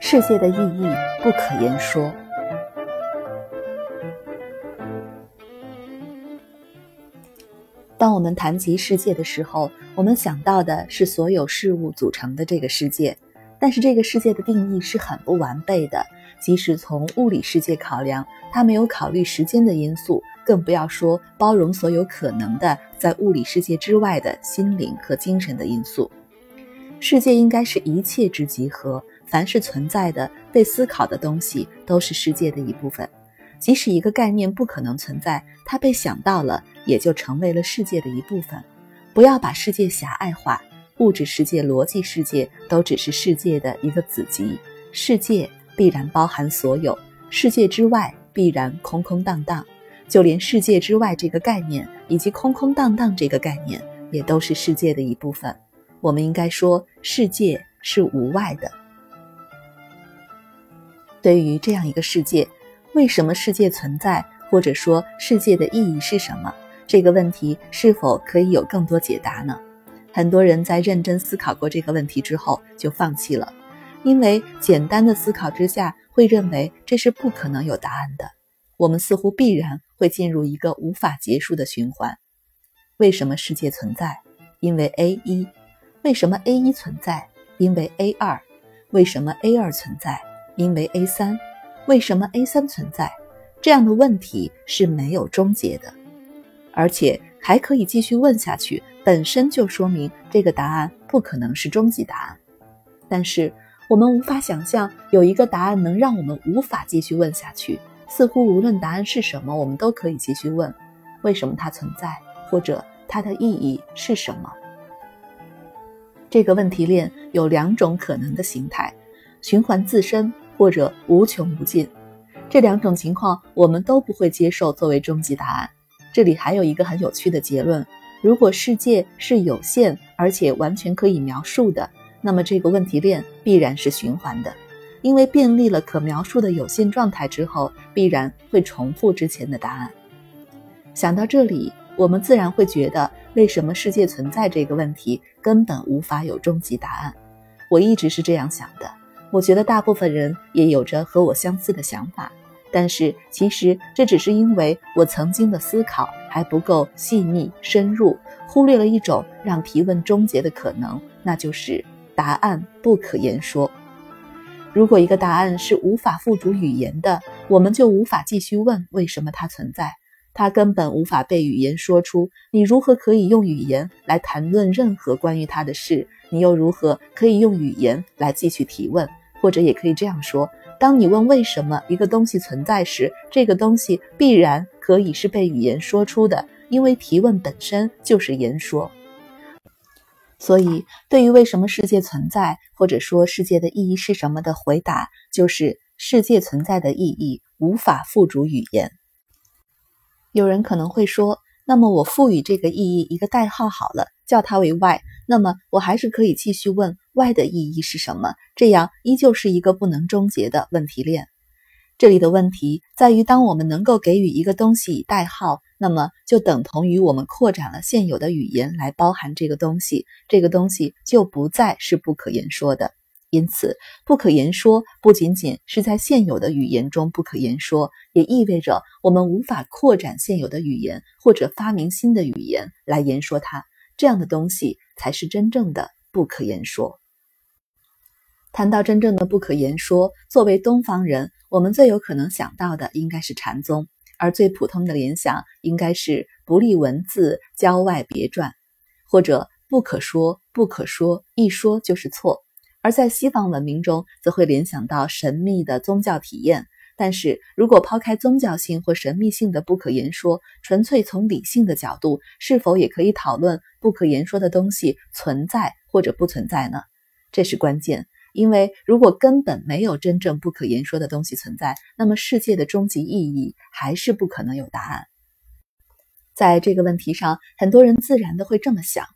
世界的意义不可言说。当我们谈及世界的时候，我们想到的是所有事物组成的这个世界。但是这个世界的定义是很不完备的，即使从物理世界考量，它没有考虑时间的因素，更不要说包容所有可能的在物理世界之外的心灵和精神的因素。世界应该是一切之集合，凡是存在的、被思考的东西都是世界的一部分。即使一个概念不可能存在，它被想到了，也就成为了世界的一部分。不要把世界狭隘化。物质世界、逻辑世界都只是世界的一个子集，世界必然包含所有，世界之外必然空空荡荡。就连世界之外这个概念，以及空空荡荡这个概念，也都是世界的一部分。我们应该说，世界是无外的。对于这样一个世界，为什么世界存在，或者说世界的意义是什么？这个问题是否可以有更多解答呢？很多人在认真思考过这个问题之后就放弃了，因为简单的思考之下会认为这是不可能有答案的。我们似乎必然会进入一个无法结束的循环。为什么世界存在？因为 A 一。为什么 A 一存在？因为 A 二。为什么 A 二存在？因为 A 三。为什么 A 三存在？这样的问题是没有终结的，而且还可以继续问下去。本身就说明这个答案不可能是终极答案，但是我们无法想象有一个答案能让我们无法继续问下去。似乎无论答案是什么，我们都可以继续问：为什么它存在，或者它的意义是什么？这个问题链有两种可能的形态：循环自身或者无穷无尽。这两种情况我们都不会接受作为终极答案。这里还有一个很有趣的结论。如果世界是有限而且完全可以描述的，那么这个问题链必然是循环的，因为便利了可描述的有限状态之后，必然会重复之前的答案。想到这里，我们自然会觉得，为什么世界存在这个问题根本无法有终极答案。我一直是这样想的，我觉得大部分人也有着和我相似的想法。但是，其实这只是因为我曾经的思考还不够细腻深入，忽略了一种让提问终结的可能，那就是答案不可言说。如果一个答案是无法付诸语言的，我们就无法继续问为什么它存在，它根本无法被语言说出。你如何可以用语言来谈论任何关于它的事？你又如何可以用语言来继续提问？或者也可以这样说。当你问为什么一个东西存在时，这个东西必然可以是被语言说出的，因为提问本身就是言说。所以，对于为什么世界存在，或者说世界的意义是什么的回答，就是世界存在的意义无法付诸语言。有人可能会说，那么我赋予这个意义一个代号好了，叫它为 Y。那么我还是可以继续问 Y 的意义是什么，这样依旧是一个不能终结的问题链。这里的问题在于，当我们能够给予一个东西以代号，那么就等同于我们扩展了现有的语言来包含这个东西，这个东西就不再是不可言说的。因此，不可言说不仅仅是在现有的语言中不可言说，也意味着我们无法扩展现有的语言或者发明新的语言来言说它。这样的东西才是真正的不可言说。谈到真正的不可言说，作为东方人，我们最有可能想到的应该是禅宗，而最普通的联想应该是不立文字，郊外别传，或者不可说，不可说，一说就是错。而在西方文明中，则会联想到神秘的宗教体验。但是如果抛开宗教性或神秘性的不可言说，纯粹从理性的角度，是否也可以讨论不可言说的东西存在或者不存在呢？这是关键，因为如果根本没有真正不可言说的东西存在，那么世界的终极意义还是不可能有答案。在这个问题上，很多人自然的会这么想：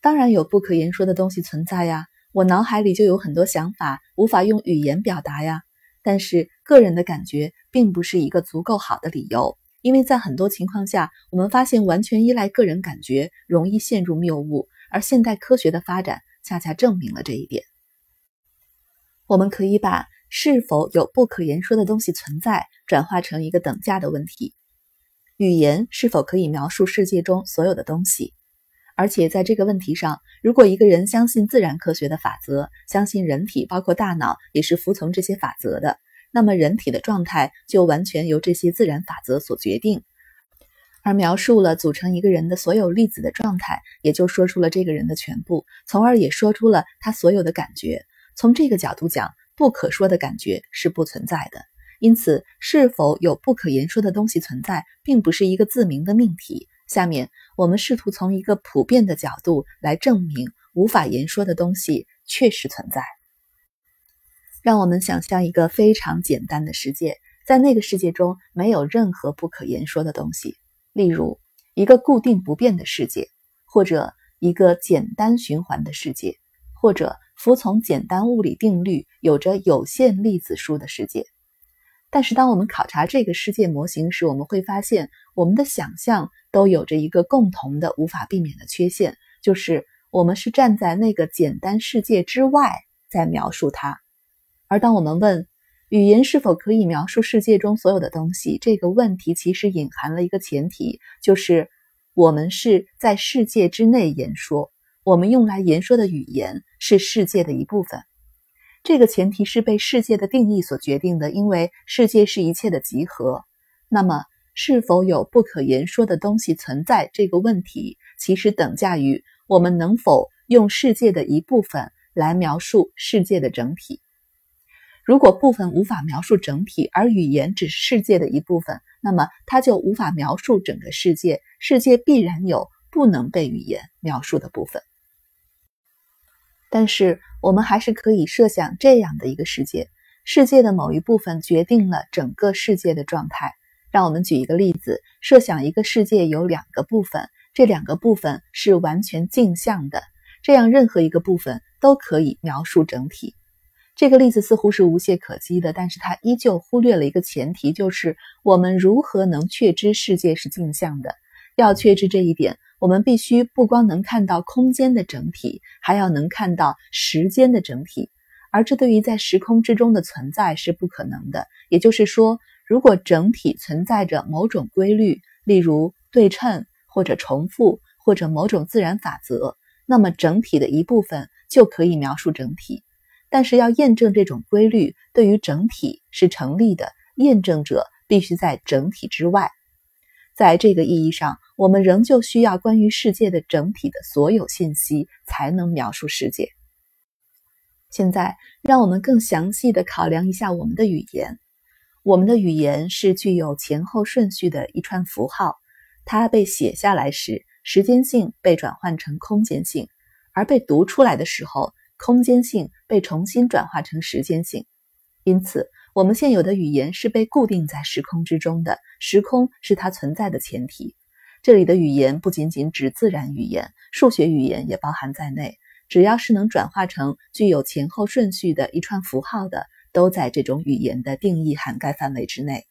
当然有不可言说的东西存在呀，我脑海里就有很多想法，无法用语言表达呀。但是，个人的感觉并不是一个足够好的理由，因为在很多情况下，我们发现完全依赖个人感觉容易陷入谬误，而现代科学的发展恰恰证明了这一点。我们可以把是否有不可言说的东西存在转化成一个等价的问题：语言是否可以描述世界中所有的东西？而且在这个问题上，如果一个人相信自然科学的法则，相信人体包括大脑也是服从这些法则的，那么人体的状态就完全由这些自然法则所决定。而描述了组成一个人的所有粒子的状态，也就说出了这个人的全部，从而也说出了他所有的感觉。从这个角度讲，不可说的感觉是不存在的。因此，是否有不可言说的东西存在，并不是一个自明的命题。下面我们试图从一个普遍的角度来证明无法言说的东西确实存在。让我们想象一个非常简单的世界，在那个世界中没有任何不可言说的东西，例如一个固定不变的世界，或者一个简单循环的世界，或者服从简单物理定律、有着有限粒子数的世界。但是，当我们考察这个世界模型时，我们会发现，我们的想象都有着一个共同的、无法避免的缺陷，就是我们是站在那个简单世界之外在描述它。而当我们问语言是否可以描述世界中所有的东西这个问题，其实隐含了一个前提，就是我们是在世界之内言说，我们用来言说的语言是世界的一部分。这个前提是被世界的定义所决定的，因为世界是一切的集合。那么，是否有不可言说的东西存在？这个问题其实等价于我们能否用世界的一部分来描述世界的整体。如果部分无法描述整体，而语言只是世界的一部分，那么它就无法描述整个世界。世界必然有不能被语言描述的部分。但是，我们还是可以设想这样的一个世界：世界的某一部分决定了整个世界的状态。让我们举一个例子：设想一个世界有两个部分，这两个部分是完全镜像的，这样任何一个部分都可以描述整体。这个例子似乎是无懈可击的，但是它依旧忽略了一个前提，就是我们如何能确知世界是镜像的？要确知这一点。我们必须不光能看到空间的整体，还要能看到时间的整体，而这对于在时空之中的存在是不可能的。也就是说，如果整体存在着某种规律，例如对称或者重复或者某种自然法则，那么整体的一部分就可以描述整体。但是要验证这种规律对于整体是成立的，验证者必须在整体之外。在这个意义上，我们仍旧需要关于世界的整体的所有信息，才能描述世界。现在，让我们更详细的考量一下我们的语言。我们的语言是具有前后顺序的一串符号，它被写下来时，时间性被转换成空间性；而被读出来的时候，空间性被重新转化成时间性。因此，我们现有的语言是被固定在时空之中的，时空是它存在的前提。这里的语言不仅仅指自然语言，数学语言也包含在内。只要是能转化成具有前后顺序的一串符号的，都在这种语言的定义涵盖范围之内。